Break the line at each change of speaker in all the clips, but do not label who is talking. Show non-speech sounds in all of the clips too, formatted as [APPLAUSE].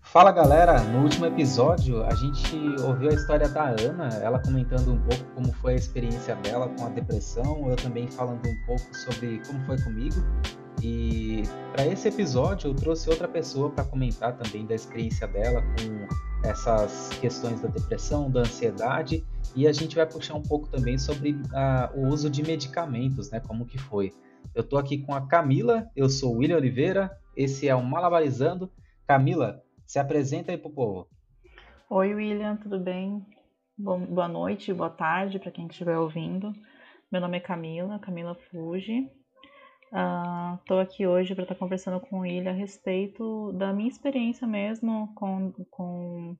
Fala galera, no último episódio a gente ouviu a história da Ana, ela comentando um pouco como foi a experiência dela com a depressão, eu também falando um pouco sobre como foi comigo. E para esse episódio eu trouxe outra pessoa para comentar também da experiência dela com essas questões da depressão, da ansiedade, e a gente vai puxar um pouco também sobre uh, o uso de medicamentos, né? Como que foi. Eu estou aqui com a Camila, eu sou o William Oliveira, esse é o Malabarizando. Camila, se apresenta aí pro povo.
Oi, William, tudo bem? Boa noite, boa tarde para quem estiver ouvindo. Meu nome é Camila, Camila Fuji. Estou uh, aqui hoje para estar tá conversando com William a respeito da minha experiência mesmo com, com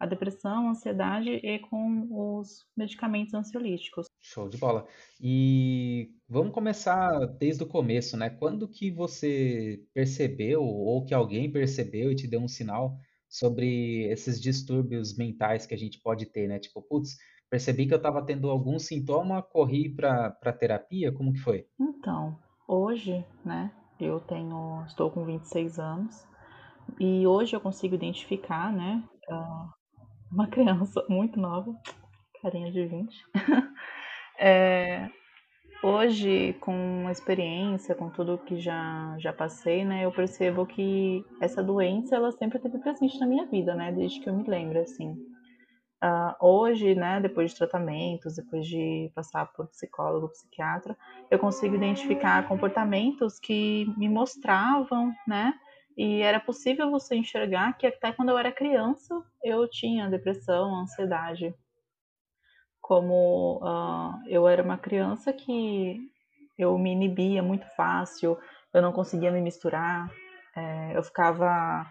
a depressão, a ansiedade e com os medicamentos ansiolíticos.
Show de bola. E vamos começar desde o começo, né? Quando que você percebeu ou que alguém percebeu e te deu um sinal sobre esses distúrbios mentais que a gente pode ter, né? Tipo, putz, percebi que eu estava tendo algum sintoma, corri para terapia, como que foi?
Então, hoje, né, eu tenho, estou com 26 anos e hoje eu consigo identificar, né, uh, uma [LAUGHS] criança muito nova, carinha de 20. [LAUGHS] é, hoje, com a experiência, com tudo que já, já passei, né, eu percebo que essa doença, ela sempre esteve presente na minha vida, né, desde que eu me lembro, assim. Uh, hoje, né, depois de tratamentos, depois de passar por psicólogo, psiquiatra, eu consigo identificar comportamentos que me mostravam, né, e era possível você enxergar que até quando eu era criança eu tinha depressão, ansiedade. Como uh, eu era uma criança que eu me inibia muito fácil, eu não conseguia me misturar, é, eu ficava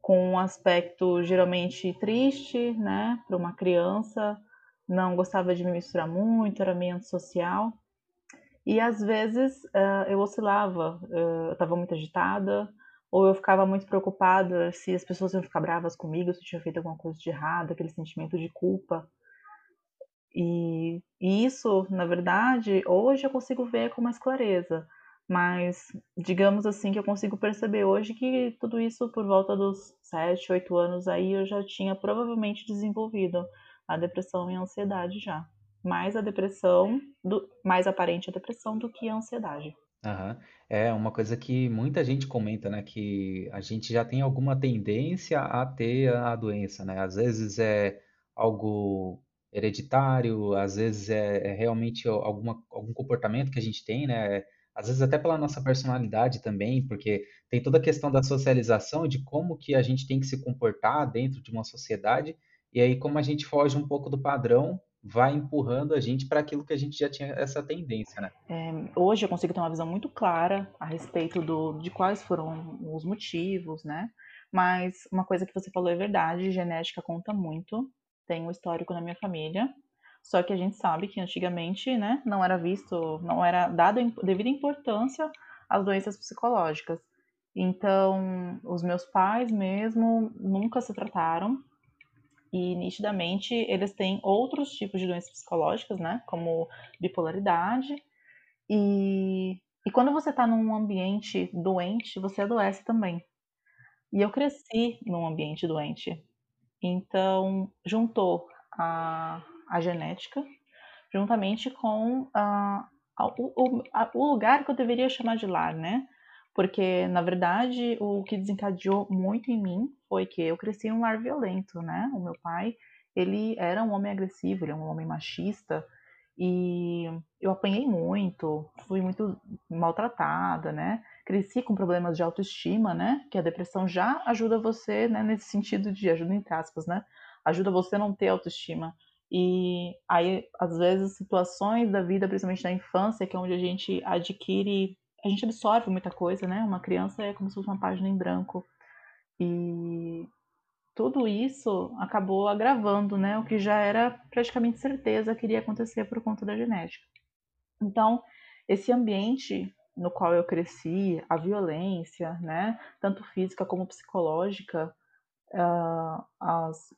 com um aspecto geralmente triste, né, para uma criança, não gostava de me misturar muito, era meio antissocial. E às vezes uh, eu oscilava, uh, eu estava muito agitada, ou eu ficava muito preocupada se as pessoas iam ficar bravas comigo, se eu tinha feito alguma coisa de errado, aquele sentimento de culpa. E, e isso, na verdade, hoje eu consigo ver com mais clareza. Mas digamos assim que eu consigo perceber hoje que tudo isso por volta dos 7, 8 anos aí eu já tinha provavelmente desenvolvido a depressão e a ansiedade já. Mais a depressão, do, mais aparente a depressão do que a ansiedade.
Aham. É uma coisa que muita gente comenta, né? Que a gente já tem alguma tendência a ter a doença, né? Às vezes é algo hereditário, às vezes é, é realmente alguma, algum comportamento que a gente tem, né? Às vezes até pela nossa personalidade também, porque tem toda a questão da socialização, de como que a gente tem que se comportar dentro de uma sociedade, e aí como a gente foge um pouco do padrão, vai empurrando a gente para aquilo que a gente já tinha essa tendência, né?
É, hoje eu consigo ter uma visão muito clara a respeito do, de quais foram os motivos, né? Mas uma coisa que você falou é verdade, genética conta muito. Tem um histórico na minha família, só que a gente sabe que antigamente, né, não era visto, não era dado devida importância às doenças psicológicas. Então, os meus pais mesmo nunca se trataram, e nitidamente eles têm outros tipos de doenças psicológicas, né, como bipolaridade. E, e quando você está num ambiente doente, você adoece também. E eu cresci num ambiente doente. Então, juntou a, a genética juntamente com a, a, o, a, o lugar que eu deveria chamar de lar, né? Porque, na verdade, o que desencadeou muito em mim foi que eu cresci em um lar violento, né? O meu pai, ele era um homem agressivo, ele é um homem machista, e eu apanhei muito, fui muito maltratada, né? Cresci com problemas de autoestima, né? Que a depressão já ajuda você, né? Nesse sentido de ajuda entre aspas, né? Ajuda você a não ter autoestima. E aí, às vezes, situações da vida, principalmente na infância, que é onde a gente adquire a gente absorve muita coisa, né? Uma criança é como se fosse uma página em branco. E tudo isso acabou agravando, né? O que já era praticamente certeza que iria acontecer por conta da genética. Então, esse ambiente no qual eu cresci, a violência, né? Tanto física como psicológica, uh, as,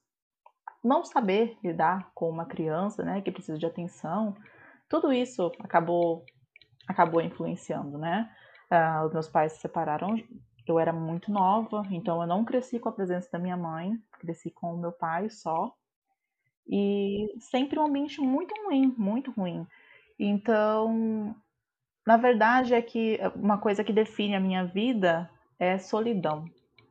não saber lidar com uma criança, né, que precisa de atenção, tudo isso acabou acabou influenciando, né? Uh, os meus pais se separaram, eu era muito nova, então eu não cresci com a presença da minha mãe, cresci com o meu pai só. E sempre um ambiente muito ruim, muito ruim. Então, na verdade, é que uma coisa que define a minha vida é solidão.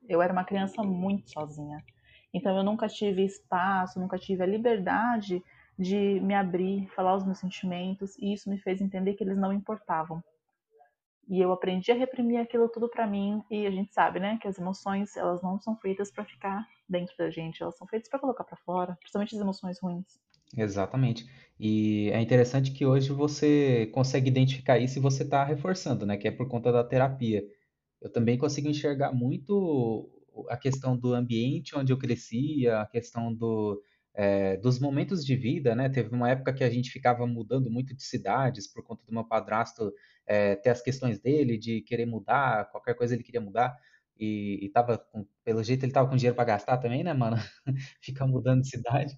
Eu era uma criança muito sozinha. Então eu nunca tive espaço, nunca tive a liberdade de me abrir, falar os meus sentimentos, e isso me fez entender que eles não importavam. E eu aprendi a reprimir aquilo tudo para mim, e a gente sabe, né, que as emoções, elas não são feitas para ficar dentro da gente, elas são feitas para colocar para fora, principalmente as emoções ruins.
Exatamente. E é interessante que hoje você consegue identificar isso e você está reforçando, né, que é por conta da terapia. Eu também consigo enxergar muito a questão do ambiente onde eu crescia, a questão do, é, dos momentos de vida, né? Teve uma época que a gente ficava mudando muito de cidades por conta do meu padrasto é, ter as questões dele, de querer mudar, qualquer coisa ele queria mudar. E, e tava, com, pelo jeito, ele tava com dinheiro para gastar também, né, mano? [LAUGHS] Ficar mudando de cidade.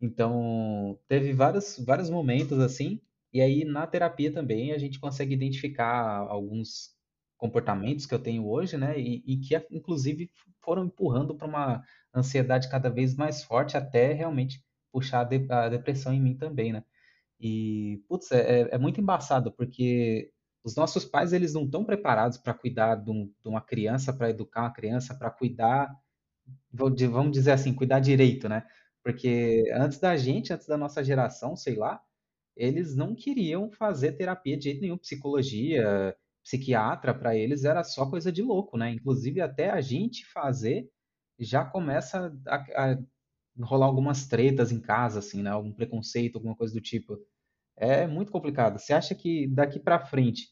Então, teve vários, vários momentos assim. E aí, na terapia também, a gente consegue identificar alguns comportamentos que eu tenho hoje, né? E, e que, inclusive, foram empurrando para uma ansiedade cada vez mais forte até realmente puxar a, de, a depressão em mim também, né? E, putz, é, é, é muito embaçado, porque os nossos pais, eles não estão preparados para cuidar de, um, de, uma criança, para educar uma criança, para cuidar, vamos dizer assim, cuidar direito, né? Porque antes da gente, antes da nossa geração, sei lá, eles não queriam fazer terapia de jeito nenhum, psicologia, psiquiatra para eles era só coisa de louco, né? Inclusive até a gente fazer já começa a, a rolar algumas tretas em casa, assim, né? Algum preconceito, alguma coisa do tipo. É muito complicado. Você acha que daqui para frente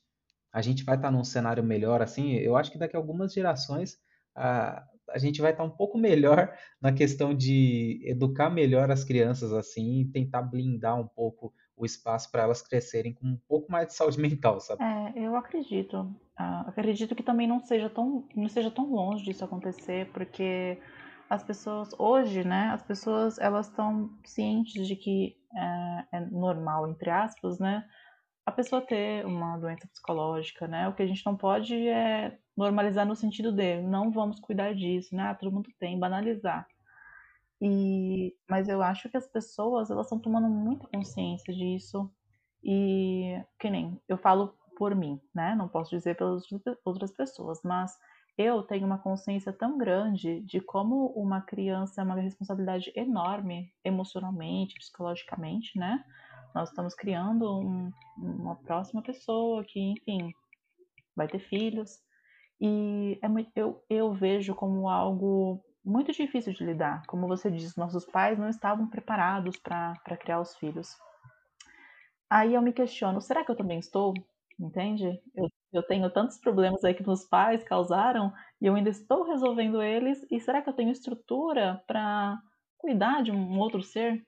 a gente vai estar tá num cenário melhor, assim? Eu acho que daqui a algumas gerações a, a gente vai estar tá um pouco melhor [LAUGHS] na questão de educar melhor as crianças, assim, tentar blindar um pouco o espaço para elas crescerem com um pouco mais de saúde [LAUGHS] mental, sabe?
É, eu acredito. Uh, acredito que também não seja tão não seja tão longe disso acontecer, porque as pessoas hoje, né, as pessoas elas estão cientes de que é, é, normal entre aspas, né, a pessoa ter uma doença psicológica, né? O que a gente não pode é normalizar no sentido de não vamos cuidar disso, né? Ah, todo mundo tem, banalizar. E, mas eu acho que as pessoas elas estão tomando muita consciência disso e que nem eu falo por mim, né? Não posso dizer pelas outras pessoas, mas eu tenho uma consciência tão grande de como uma criança é uma responsabilidade enorme emocionalmente, psicologicamente, né? Nós estamos criando um, uma próxima pessoa que, enfim, vai ter filhos. E é, eu, eu vejo como algo muito difícil de lidar. Como você disse, nossos pais não estavam preparados para criar os filhos. Aí eu me questiono, será que eu também estou? Entende? Eu, eu tenho tantos problemas aí que meus pais causaram e eu ainda estou resolvendo eles. E será que eu tenho estrutura para cuidar de um outro ser?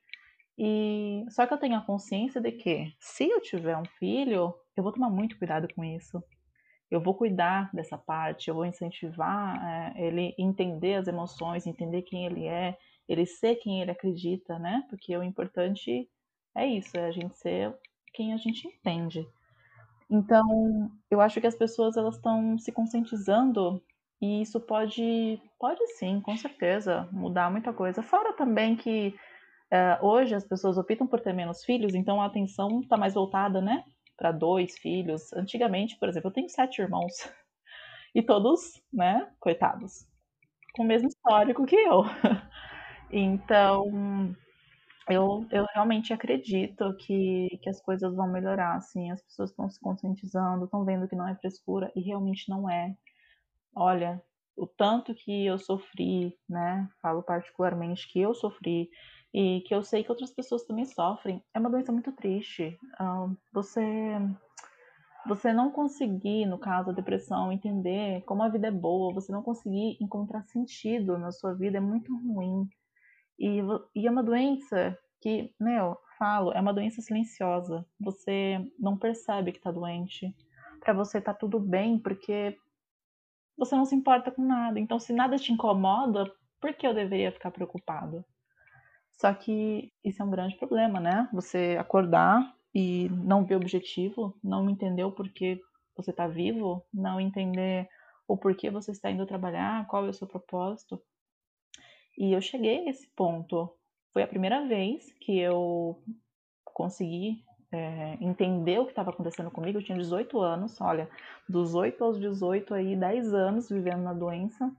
E só que eu tenho a consciência de que se eu tiver um filho, eu vou tomar muito cuidado com isso eu vou cuidar dessa parte, eu vou incentivar é, ele entender as emoções, entender quem ele é, ele ser quem ele acredita, né? Porque o importante é isso, é a gente ser quem a gente entende. Então, eu acho que as pessoas elas estão se conscientizando e isso pode, pode sim, com certeza, mudar muita coisa. Fora também que é, hoje as pessoas optam por ter menos filhos, então a atenção está mais voltada, né, para dois filhos. Antigamente, por exemplo, eu tenho sete irmãos e todos, né, coitados, com o mesmo histórico que eu. [LAUGHS] Então, eu, eu realmente acredito que, que as coisas vão melhorar, assim, as pessoas estão se conscientizando, estão vendo que não é frescura e realmente não é. Olha, o tanto que eu sofri, né? Falo particularmente que eu sofri e que eu sei que outras pessoas também sofrem. É uma doença muito triste. Uh, você você não conseguir, no caso, a depressão, entender como a vida é boa, você não conseguir encontrar sentido na sua vida é muito ruim. E, e é uma doença que, meu, falo, é uma doença silenciosa. Você não percebe que tá doente. Para você tá tudo bem, porque você não se importa com nada. Então, se nada te incomoda, por que eu deveria ficar preocupado? Só que isso é um grande problema, né? Você acordar e não ver o objetivo, não entender o porquê você está vivo, não entender o porquê você está indo trabalhar, qual é o seu propósito. E eu cheguei nesse ponto. Foi a primeira vez que eu consegui é, entender o que estava acontecendo comigo. Eu tinha 18 anos, olha, dos 8 aos 18 aí, 10 anos vivendo na doença,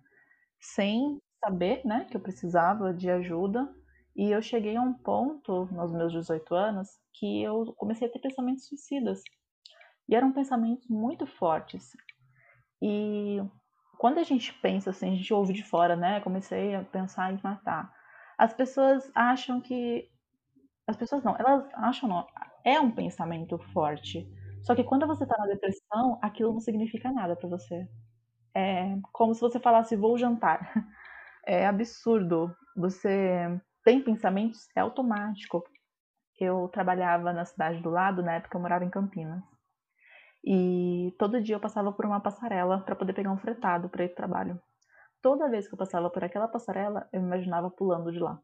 sem saber, né, que eu precisava de ajuda. E eu cheguei a um ponto, nos meus 18 anos, que eu comecei a ter pensamentos suicidas. E eram pensamentos muito fortes. E quando a gente pensa assim, a gente ouve de fora, né? Comecei a pensar em matar. As pessoas acham que. As pessoas não, elas acham não. É um pensamento forte. Só que quando você tá na depressão, aquilo não significa nada para você. É como se você falasse, vou jantar. [LAUGHS] É absurdo. Você tem pensamentos, é automático. Eu trabalhava na cidade do lado, na época eu morava em Campinas. E todo dia eu passava por uma passarela para poder pegar um fretado para ir pro trabalho. Toda vez que eu passava por aquela passarela, eu me imaginava pulando de lá.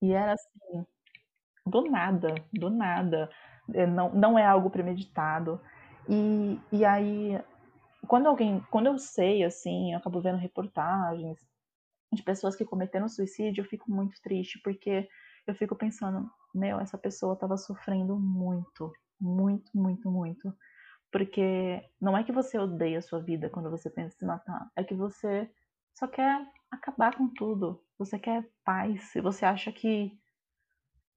E era assim, do nada, do nada. É, não, não é algo premeditado. E, e aí, quando alguém, quando eu sei, assim, eu acabo vendo reportagens de pessoas que cometeram suicídio, eu fico muito triste, porque eu fico pensando, meu, essa pessoa estava sofrendo muito, muito, muito, muito. Porque não é que você odeia a sua vida quando você pensa em se matar, é que você só quer acabar com tudo. Você quer paz. E você acha que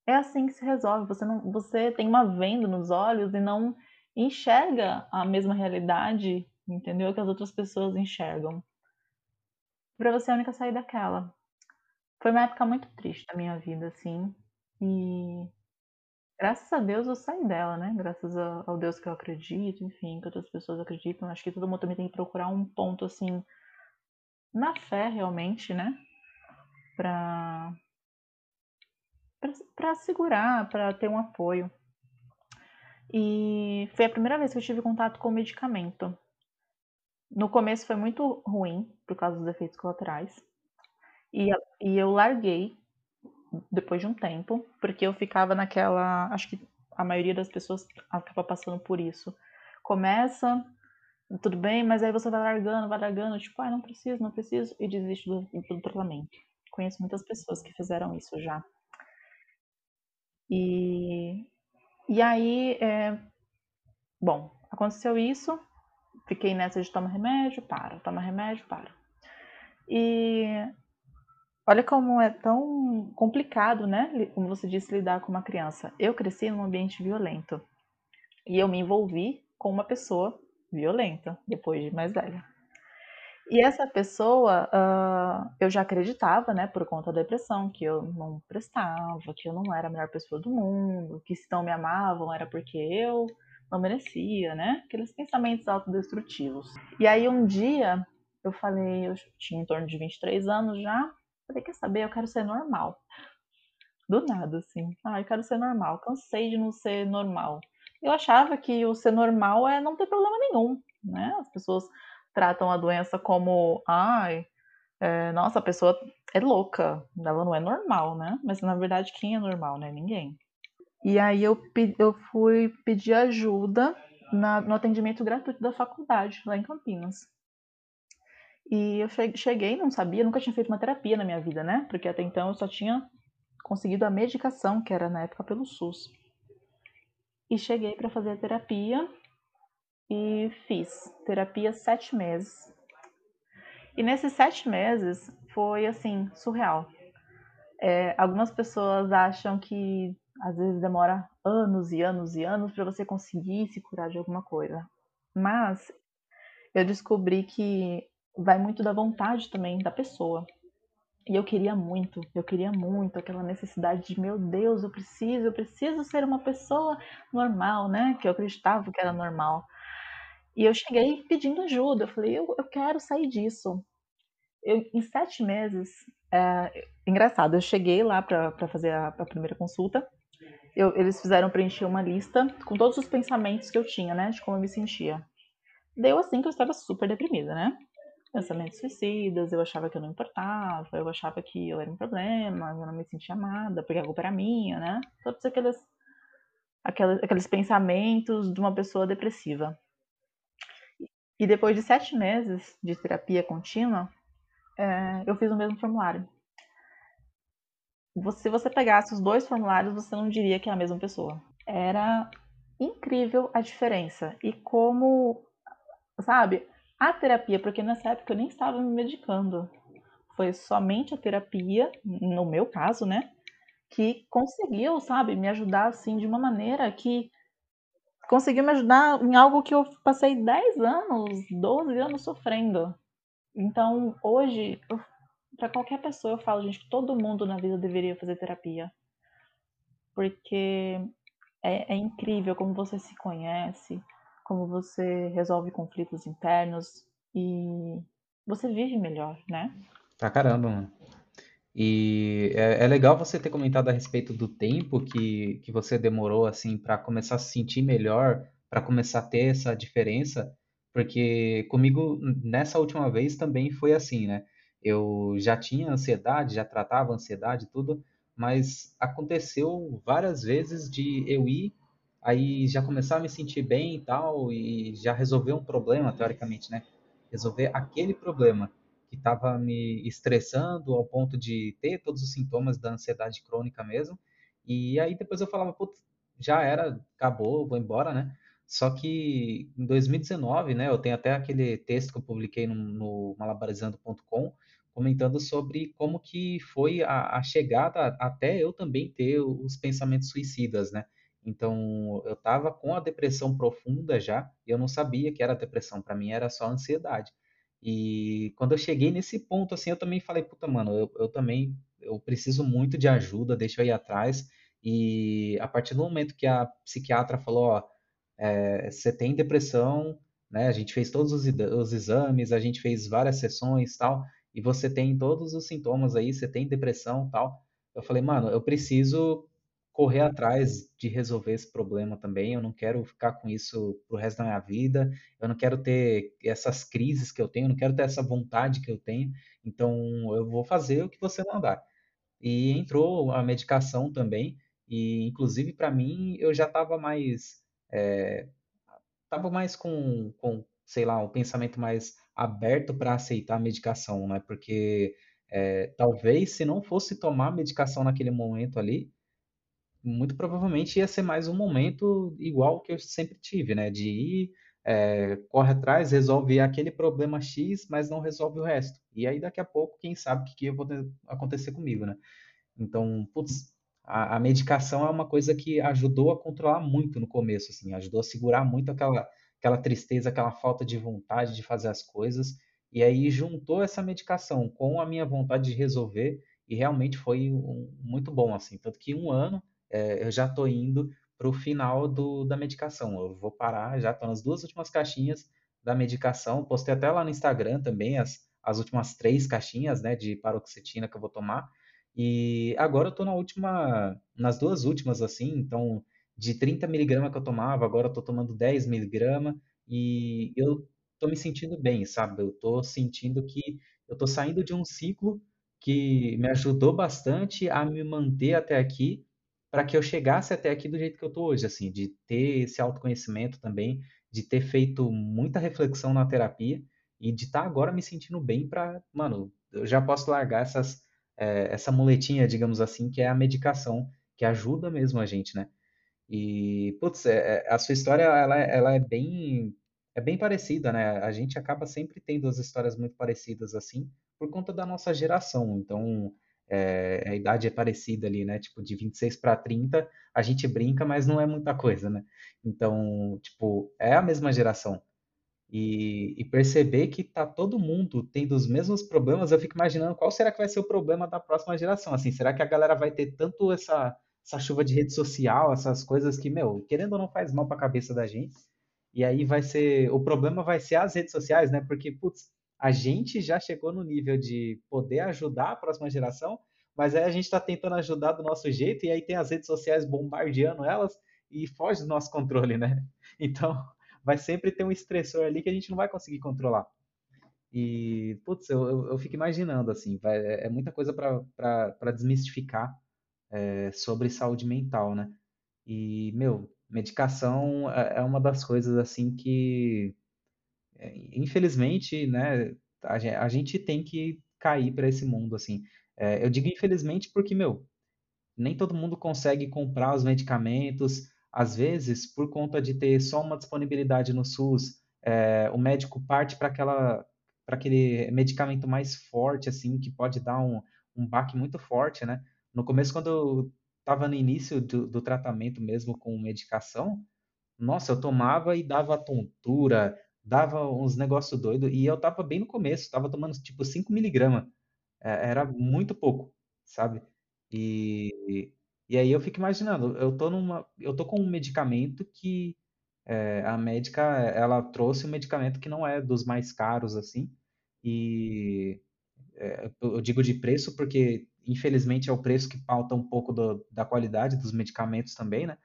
é assim que se resolve. Você não, você tem uma venda nos olhos e não enxerga a mesma realidade, entendeu? Que as outras pessoas enxergam. Para você a única saída é aquela. Foi uma época muito triste da minha vida, assim. E Graças a Deus eu saí dela, né? Graças ao Deus que eu acredito, enfim, que outras pessoas acreditam. Acho que todo mundo também tem que procurar um ponto, assim, na fé, realmente, né? Pra, pra, pra segurar, pra ter um apoio. E foi a primeira vez que eu tive contato com medicamento. No começo foi muito ruim, por causa dos efeitos colaterais. E, e eu larguei depois de um tempo, porque eu ficava naquela. Acho que a maioria das pessoas acaba passando por isso. Começa, tudo bem, mas aí você vai largando, vai largando, tipo, ah, não preciso, não preciso, e desiste do, do tratamento. Conheço muitas pessoas que fizeram isso já. E, e aí, é, bom, aconteceu isso, fiquei nessa de toma remédio, para, toma remédio, para. E Olha como é tão complicado, né? Como você disse, lidar com uma criança. Eu cresci num ambiente violento e eu me envolvi com uma pessoa violenta depois de mais velha. E essa pessoa, uh, eu já acreditava, né, por conta da depressão, que eu não prestava, que eu não era a melhor pessoa do mundo, que se não me amavam era porque eu não merecia, né? Aqueles pensamentos autodestrutivos. E aí um dia eu falei, eu tinha em torno de 23 anos já, Falei, quer saber? Eu quero ser normal. Do nada, assim. Ah, eu quero ser normal. Cansei de não ser normal. Eu achava que o ser normal é não ter problema nenhum, né? As pessoas tratam a doença como, ai, é, nossa, a pessoa é louca, ela não é normal, né? Mas na verdade, quem é normal, né? Ninguém. E aí eu, eu fui pedir ajuda na, no atendimento gratuito da faculdade, lá em Campinas. E eu cheguei, não sabia, nunca tinha feito uma terapia na minha vida, né? Porque até então eu só tinha conseguido a medicação, que era na época pelo SUS. E cheguei para fazer a terapia e fiz terapia sete meses. E nesses sete meses foi assim, surreal. É, algumas pessoas acham que às vezes demora anos e anos e anos para você conseguir se curar de alguma coisa. Mas eu descobri que vai muito da vontade também da pessoa. E eu queria muito, eu queria muito aquela necessidade de, meu Deus, eu preciso, eu preciso ser uma pessoa normal, né? Que eu acreditava que era normal. E eu cheguei pedindo ajuda, eu falei, eu, eu quero sair disso. Eu, em sete meses, é, engraçado, eu cheguei lá para fazer a, a, primeira consulta, eu, eles fizeram preencher uma lista com todos os pensamentos que eu tinha, né? De como eu me sentia. Deu assim que eu estava super deprimida, né? pensamentos suicidas, eu achava que eu não importava, eu achava que eu era um problema, eu não me sentia amada, porque a culpa era minha, né? Todos aqueles, aqueles, aqueles pensamentos de uma pessoa depressiva. E depois de sete meses de terapia contínua, é, eu fiz o mesmo formulário. Se você pegasse os dois formulários, você não diria que é a mesma pessoa. Era incrível a diferença. E como, sabe, a terapia, porque nessa época eu nem estava me medicando. Foi somente a terapia, no meu caso, né? Que conseguiu, sabe, me ajudar assim de uma maneira que conseguiu me ajudar em algo que eu passei 10 anos, 12 anos sofrendo. Então, hoje, para qualquer pessoa, eu falo, gente, que todo mundo na vida deveria fazer terapia. Porque é, é incrível como você se conhece, como você resolve conflitos internos e você vive melhor, né?
Pra caramba, mano. E é, é, legal você ter comentado a respeito do tempo que, que você demorou assim para começar a se sentir melhor, para começar a ter essa diferença, porque comigo nessa última vez também foi assim, né? Eu já tinha ansiedade, já tratava ansiedade tudo, mas aconteceu várias vezes de eu ir aí já começar a me sentir bem e tal e já resolver um problema teoricamente, né? Resolver aquele problema que estava me estressando ao ponto de ter todos os sintomas da ansiedade crônica mesmo. E aí depois eu falava, putz, já era, acabou, vou embora, né? Só que em 2019, né, eu tenho até aquele texto que eu publiquei no, no malabarizando.com comentando sobre como que foi a, a, chegada até eu também ter os pensamentos suicidas, né? Então, eu estava com a depressão profunda já, e eu não sabia que era depressão, para mim era só ansiedade. E quando eu cheguei nesse ponto, assim, eu também falei, puta, mano, eu, eu também eu preciso muito de ajuda, deixa eu ir atrás. E a partir do momento que a psiquiatra falou, ó, é, você tem depressão, né? A gente fez todos os, os exames, a gente fez várias sessões tal, e você tem todos os sintomas aí, você tem depressão tal. Eu falei, mano, eu preciso correr atrás de resolver esse problema também. Eu não quero ficar com isso pro resto da minha vida. Eu não quero ter essas crises que eu tenho, eu não quero ter essa vontade que eu tenho. Então, eu vou fazer o que você mandar. E entrou a medicação também. E, inclusive, para mim, eu já estava mais. É, tava mais com, com, sei lá, um pensamento mais aberto para aceitar a medicação, né? Porque é, talvez se não fosse tomar medicação naquele momento ali, muito provavelmente ia ser mais um momento igual que eu sempre tive, né? De ir, é, corre atrás, resolve aquele problema X, mas não resolve o resto. E aí daqui a pouco, quem sabe o que, que vai acontecer comigo, né? Então, putz, a, a, medicação é uma coisa que ajudou a controlar muito no começo, assim, ajudou a segurar muito aquela, aquela tristeza, aquela falta de vontade de fazer as coisas. E aí juntou essa medicação com a minha vontade de resolver e realmente foi um, muito bom, assim. Tanto que um ano é, eu já estou indo para o final do, da medicação. Eu vou parar, já estou nas duas últimas caixinhas da medicação. Postei até lá no Instagram também as, as últimas três caixinhas né, de paroxetina que eu vou tomar. E agora eu estou na última, nas duas últimas, assim, então de 30 miligramas que eu tomava, agora eu estou tomando 10 miligramas e eu estou me sentindo bem, sabe? Eu estou sentindo que eu estou saindo de um ciclo que me ajudou bastante a me manter até aqui para que eu chegasse até aqui do jeito que eu estou hoje, assim, de ter esse autoconhecimento também, de ter feito muita reflexão na terapia e de estar tá agora me sentindo bem para, mano, eu já posso largar essas, é, essa muletinha, digamos assim, que é a medicação, que ajuda mesmo a gente, né? E, putz, é, é a sua história, ela, ela é bem é bem parecida, né? A gente acaba sempre tendo as histórias muito parecidas assim, por conta da nossa geração. Então, é, a idade é parecida ali, né? Tipo, de 26 para 30, a gente brinca, mas não é muita coisa, né? Então, tipo, é a mesma geração. E, e, perceber que tá todo mundo tendo os mesmos problemas, eu fico imaginando qual será que vai ser o problema da próxima geração. Assim, será que a galera vai ter tanto essa, essa chuva de rede social, essas coisas que, meu, querendo ou não faz mal para a cabeça da gente. E aí vai ser, o problema vai ser as redes sociais, né? Porque, putz, a gente já chegou no nível de poder ajudar a próxima geração, mas aí a gente está tentando ajudar do nosso jeito, e aí tem as redes sociais bombardeando elas e foge do nosso controle, né? [LAUGHS] Então, vai sempre ter um estressor ali que a gente não vai conseguir controlar. E, putz, eu, eu, eu fico imaginando, assim, vai, é, é muita coisa para desmistificar é, sobre saúde mental, né? E, meu, medicação é, é uma das coisas, assim, que, é, infelizmente, né, a, a gente tem que cair para esse mundo, assim. É, eu digo infelizmente porque, meu, nem todo mundo consegue comprar os medicamentos, às vezes, por conta de ter só uma disponibilidade no SUS, é, o médico parte para aquela para aquele medicamento mais forte, assim, que pode dar um, um baque muito forte, né? No começo, quando eu estava no início do, do, tratamento mesmo com medicação, nossa, eu tomava e dava tontura, dava uns negócios doidos, e eu tava bem no começo, tava tomando tipo 5 miligramas, é, era muito pouco, sabe? E, e aí eu fico imaginando, eu tô numa, eu tô com um medicamento que é, a médica, ela trouxe um medicamento que não é dos mais caros, assim, e é, eu digo de preço porque, infelizmente, é o preço que pauta um pouco do, da qualidade dos medicamentos também, né?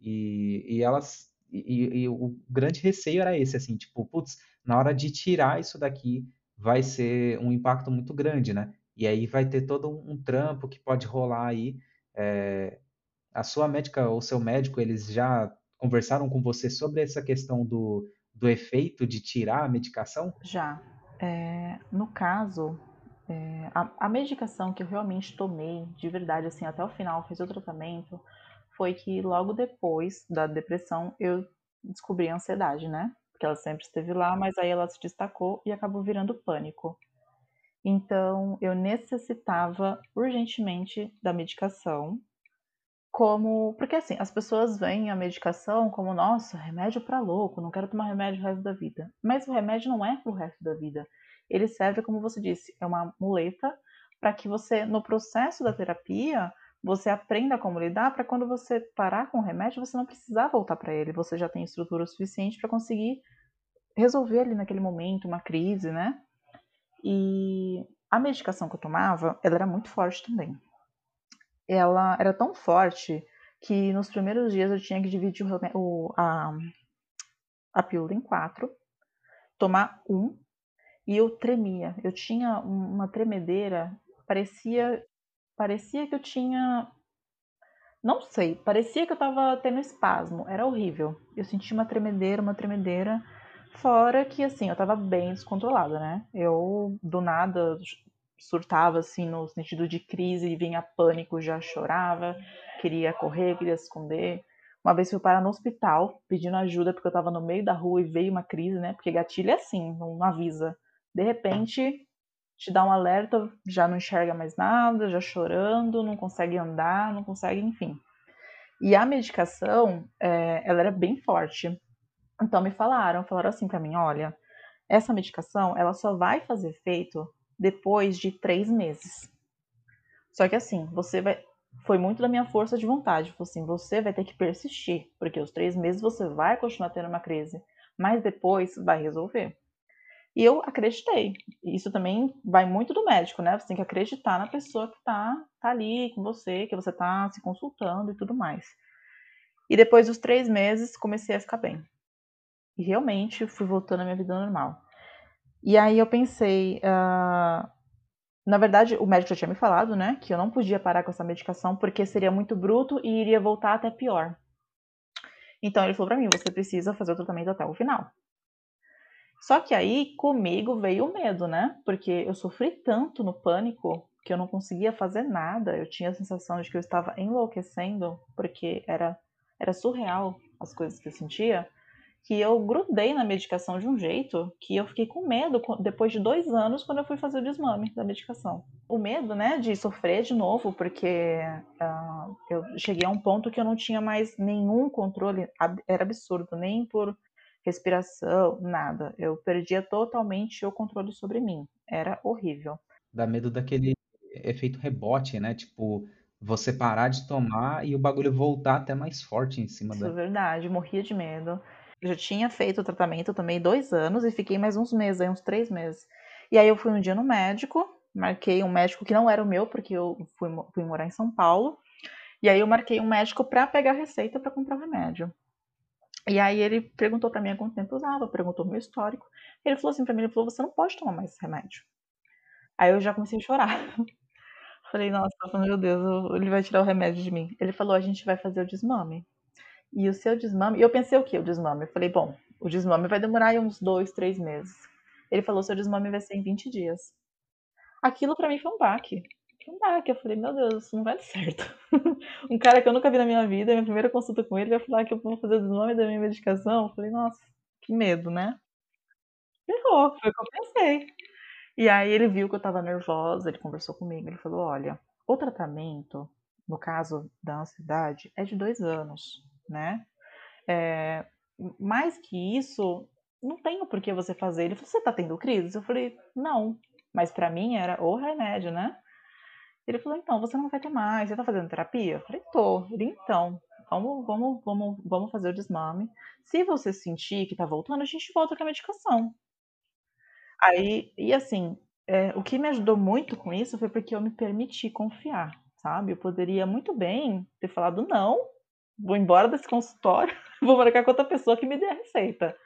E, e elas, e, e, o grande receio era esse, assim, tipo, putz, na hora de tirar isso daqui, vai ser um impacto muito grande, né? E aí vai ter todo um, trampo que pode rolar aí. É, a sua médica ou seu médico, eles já conversaram com você sobre essa questão do, do efeito de tirar a medicação?
Já. É, no caso, é, a, a, medicação que eu realmente tomei, de verdade, assim, até o final, fiz o tratamento, foi que logo depois da depressão eu descobri a ansiedade, né? Porque ela sempre esteve lá, mas aí ela se destacou e acabou virando pânico. Então, eu necessitava urgentemente da medicação como. Porque assim, as pessoas veem a medicação como, nossa, remédio para louco, não quero tomar remédio o resto da vida. Mas o remédio não é para o resto da vida. Ele serve, como você disse, é uma muleta para que você, no processo da terapia, você aprenda como lidar para quando você parar com o remédio, você não precisar voltar para ele. Você já tem estrutura suficiente para conseguir resolver ali naquele momento uma crise, né? E a medicação que eu tomava, ela era muito forte também ela era tão forte que nos primeiros dias eu tinha que dividir o, a, a pílula em quatro, tomar um, e eu tremia. Eu tinha uma tremedeira, parecia, parecia que eu tinha. Não sei, parecia que eu tava tendo espasmo, era horrível. Eu sentia uma tremedeira, uma tremedeira. Fora que, assim, eu tava bem descontrolada, né? Eu, do nada, surtava assim no sentido de crise, vinha pânico, já chorava, queria correr, queria se esconder. Uma vez fui parar no hospital pedindo ajuda porque eu estava no meio da rua e veio uma crise, né? Porque gatilho é assim, não avisa. De repente, te dá um alerta, já não enxerga mais nada, já chorando, não consegue andar, não consegue, enfim. E a medicação, é, ela era bem forte. Então me falaram, falaram assim para mim, olha, essa medicação, ela só vai fazer efeito depois de três meses. Só que assim, você vai. Foi muito da minha força de vontade. Assim, você vai ter que persistir, porque os três meses você vai continuar tendo uma crise, mas depois vai resolver. E eu acreditei. Isso também vai muito do médico, né? Você tem que acreditar na pessoa que tá, tá ali com você, que você tá se consultando e tudo mais. E depois dos três meses, comecei a ficar bem. E realmente fui voltando à minha vida normal. E aí eu pensei, uh, na verdade, o médico já tinha me falado, né, que eu não podia parar com essa medicação porque seria muito bruto e iria voltar até pior. Então ele falou para mim, você precisa fazer o tratamento até o final. Só que aí comigo veio o medo, né? Porque eu sofri tanto no pânico que eu não conseguia fazer nada. Eu tinha a sensação de que eu estava enlouquecendo, porque era era surreal as coisas que eu sentia que eu grudei na medicação de um jeito que eu fiquei com medo depois de dois anos quando eu fui fazer o desmame da medicação. O medo, né, de sofrer de novo, porque uh, eu cheguei a um ponto que eu não tinha mais nenhum controle, era absurdo, nem por respiração, nada. Eu perdia totalmente o controle sobre mim. Era horrível.
Dá medo daquele efeito rebote, né? Tipo, você parar de tomar e o bagulho voltar até mais forte em cima
Isso
da.
é verdade, morria de medo. Eu já tinha feito o tratamento também dois anos e fiquei mais uns meses, aí uns três meses. E aí eu fui um dia no médico, marquei um médico que não era o meu, porque eu fui, fui morar em São Paulo. E aí eu marquei um médico para pegar receita para comprar o remédio. E aí ele perguntou para mim há quanto tempo eu usava, perguntou meu histórico. Ele falou assim pra mim, ele falou, você não pode tomar mais esse remédio. Aí eu já comecei a chorar. [LAUGHS] Falei, nossa, meu Deus, ele vai tirar o remédio de mim. Ele falou, a gente vai fazer o desmame. E o seu desmame. E eu pensei o que, o desmame? Eu falei, bom, o desmame vai demorar uns dois, três meses. Ele falou, seu desmame vai ser em 20 dias. Aquilo para mim foi um baque. Foi um baque. Eu falei, meu Deus, isso não vai dar certo. [LAUGHS] um cara que eu nunca vi na minha vida, minha primeira consulta com ele, vai falar que eu vou fazer o desmame da minha medicação. Eu falei, nossa, que medo, né? Ferrou, foi o que eu pensei. E aí ele viu que eu tava nervosa, ele conversou comigo, ele falou, olha, o tratamento, no caso da ansiedade, é de dois anos, né? É, mais que isso, não tem por que você fazer. Ele falou, você tá tendo crise? Eu falei, não. Mas para mim era o remédio, né? Ele falou, então, você não vai ter mais. Você tá fazendo terapia? Eu falei, tô. Ele, então, vamos, vamos, vamos, vamos fazer o desmame. Se você sentir que tá voltando, a gente volta com a medicação. Aí, e assim, é, o que me ajudou muito com isso foi porque eu me permiti confiar, sabe? Eu poderia muito bem ter falado não, vou embora desse consultório, [LAUGHS] vou marcar com outra pessoa que me dê a receita.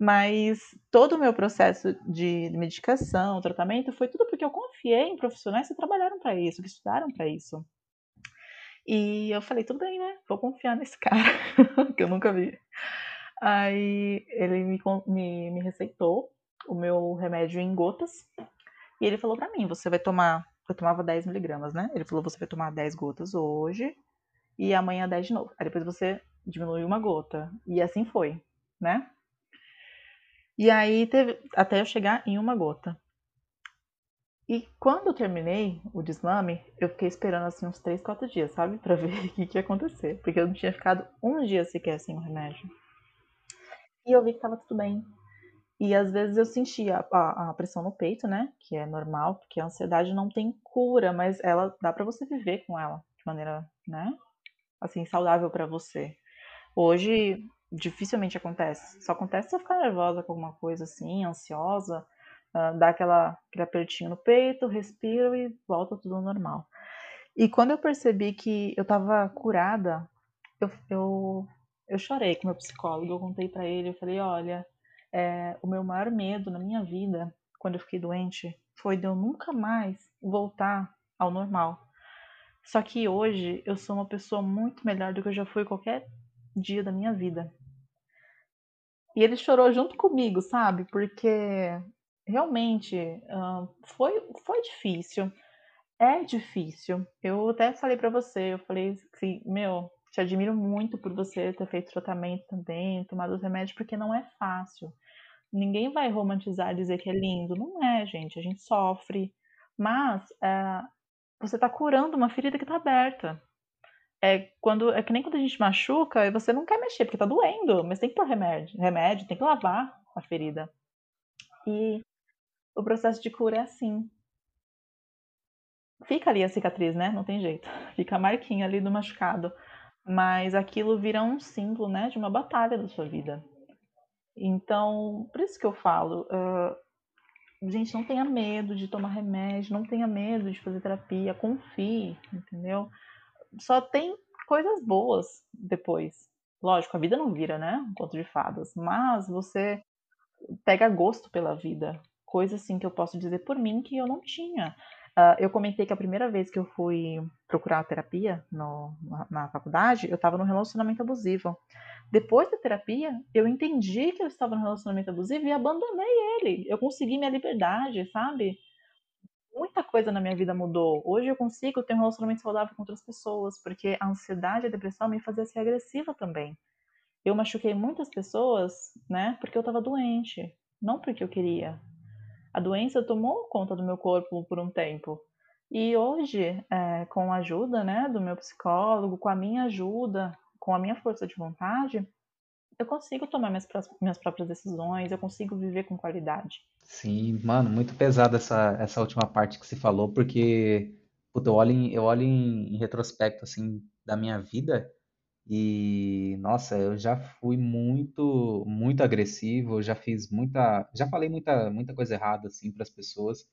Mas todo o meu processo de medicação, tratamento, foi tudo porque eu confiei em profissionais que trabalharam para isso, que estudaram para isso. E eu falei, tudo bem, né? Vou confiar nesse [LAUGHS] cara, [LAUGHS] que eu nunca vi. Aí ele me, me, me receitou o meu remédio em gotas. E ele falou para mim, você vai tomar, eu tomava 10 miligramas, né? Ele falou, você vai tomar 10 gotas hoje e amanhã 10 de novo. Aí depois você diminui uma gota. E assim foi, né? E aí teve até eu chegar em uma gota. E quando eu terminei o desmame, eu fiquei esperando assim uns 3, 4 dias, sabe? Pra [LAUGHS] ver o que, que ia acontecer. Porque eu não tinha ficado um dia sequer sem o remédio. E eu vi que tava tudo bem. E às vezes eu sentia a, a, pressão no peito, né? Que é normal, porque a ansiedade não tem cura, mas ela dá para você viver com ela de maneira, né? Assim, saudável para você. Hoje dificilmente acontece. Só acontece se eu ficar nervosa com alguma coisa assim, ansiosa, uh, dá aquela, aquele apertinho no peito, respiro e volta tudo ao normal. E quando eu percebi que eu tava curada, eu, eu, eu chorei com meu psicólogo. Eu contei para ele, eu falei, olha, é, o meu maior medo na minha vida, quando eu fiquei doente, foi de eu nunca mais voltar ao normal. Só que hoje eu sou uma pessoa muito melhor do que eu já fui qualquer dia da minha vida. E ele chorou junto comigo, sabe? Porque realmente uh, foi, foi difícil. É difícil. Eu até falei para você, eu falei assim, meu, te admiro muito por você ter feito tratamento também, tomado os remédios, porque não é fácil. Ninguém vai romantizar e dizer que é lindo. Não é, gente. A gente sofre. Mas é, você está curando uma ferida que está aberta. É, quando, é que nem quando a gente machuca e você não quer mexer, porque está doendo, mas tem que pôr remédio, remédio, tem que lavar a ferida. E o processo de cura é assim. Fica ali a cicatriz, né? Não tem jeito. Fica a marquinha ali do machucado mas aquilo vira um símbolo, né, de uma batalha da sua vida. Então, por isso que eu falo, uh, gente, não tenha medo de tomar remédio, não tenha medo de fazer terapia, confie, entendeu? Só tem coisas boas depois. Lógico, a vida não vira, né, um conto de fadas, mas você pega gosto pela vida, coisa assim que eu posso dizer por mim que eu não tinha. Uh, eu comentei que a primeira vez que eu fui procurar terapia no, na, na, faculdade, eu estava num relacionamento abusivo. Depois da terapia, eu entendi que eu estava num relacionamento abusivo e abandonei ele. Eu consegui minha liberdade, sabe? Muita coisa na minha vida mudou. Hoje eu consigo ter um relacionamento saudável com outras pessoas, porque a ansiedade e a depressão me fazia ser agressiva também. Eu machuquei muitas pessoas, né, porque eu estava doente, não porque eu queria, a doença tomou conta do meu corpo por um tempo. E hoje, é, com a ajuda né, do meu psicólogo, com a minha ajuda, com a minha força de vontade, eu consigo tomar minhas, minhas próprias decisões, eu consigo viver com qualidade.
Sim, mano, muito pesada essa, essa última parte que você falou, porque puta, eu olho, em, eu olho em, em retrospecto assim da minha vida e, nossa, eu já fui muito, muito agressivo, já fiz muita, já falei muita, muita coisa errada, assim, para as pessoas.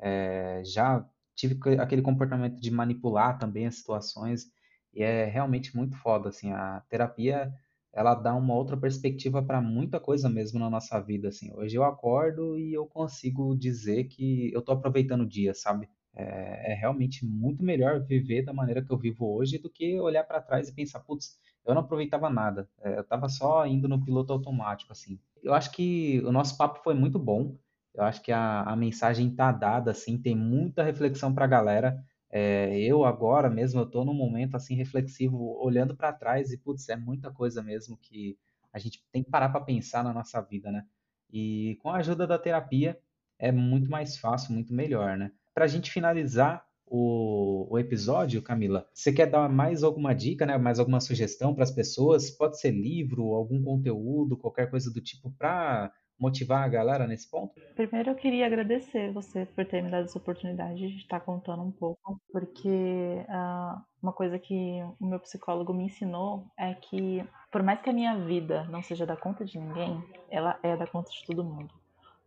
É, já tive aquele comportamento de manipular também as situações, e é realmente muito foda, assim, a terapia ela dá uma outra perspectiva para muita coisa mesmo na nossa vida, assim. Hoje eu acordo e eu consigo dizer que eu tô aproveitando o dia, sabe? É, é realmente muito melhor viver da maneira que eu vivo hoje do que olhar para trás e pensar, putz, eu não aproveitava nada, é, eu tava só indo no piloto automático, assim. Eu acho que o nosso papo foi muito bom, eu acho que a, a mensagem tá dada, assim, tem muita reflexão para a galera. É, eu agora mesmo, eu estou num momento assim reflexivo, olhando para trás e, putz, é muita coisa mesmo que a gente tem que parar para pensar na nossa vida, né? E com a ajuda da terapia é muito mais fácil, muito melhor, né? Para a gente finalizar o, o, episódio, Camila, você quer dar mais alguma dica, né? Mais alguma sugestão para as pessoas? Pode ser livro, algum conteúdo, qualquer coisa do tipo, para motivar a galera nesse ponto?
Primeiro eu queria agradecer você por ter me dado essa oportunidade de estar contando um pouco, porque uh, uma coisa que o meu psicólogo me ensinou é que por mais que a minha vida não seja da conta de ninguém, ela é da conta de todo mundo.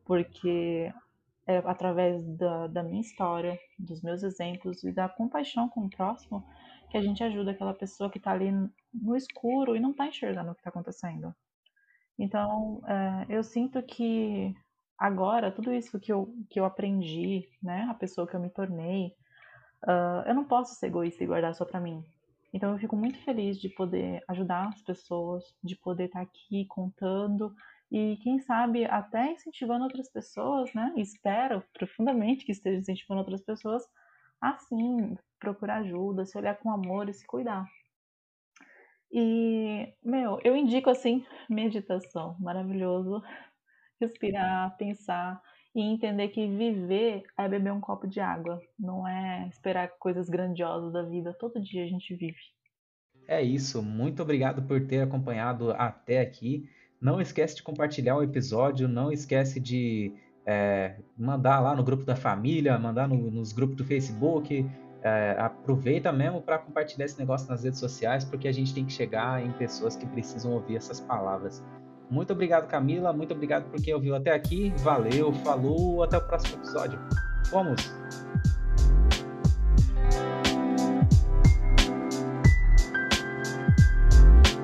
Porque é através da, da minha história, dos meus exemplos e da compaixão com o próximo que a gente ajuda aquela pessoa que está ali no escuro e não está enxergando o que está acontecendo. Então, é, eu sinto que agora, tudo isso que eu, que eu aprendi, né, a pessoa que eu me tornei, uh, eu não posso ser egoísta e guardar só para mim. Então, eu fico muito feliz de poder ajudar as pessoas, de poder estar tá aqui contando e, quem sabe, até incentivando outras pessoas, né? Espero profundamente que esteja incentivando outras pessoas assim, procurar ajuda, se olhar com amor e se cuidar. E, meu, eu indico assim, meditação, maravilhoso. Respirar, pensar e entender que viver é beber um copo de água, não é esperar coisas grandiosas da vida. Todo dia a gente vive.
É isso, muito obrigado por ter acompanhado até aqui. Não esquece de compartilhar o episódio, não esquece de é, mandar lá no grupo da família, mandar no, nos grupos do Facebook, é, aproveita mesmo para compartilhar esse negócio nas redes sociais, porque a gente tem que chegar em pessoas que precisam ouvir essas palavras. Muito obrigado, Camila. Muito obrigado por quem ouviu até aqui. Valeu, falou, até o próximo episódio. Fomos!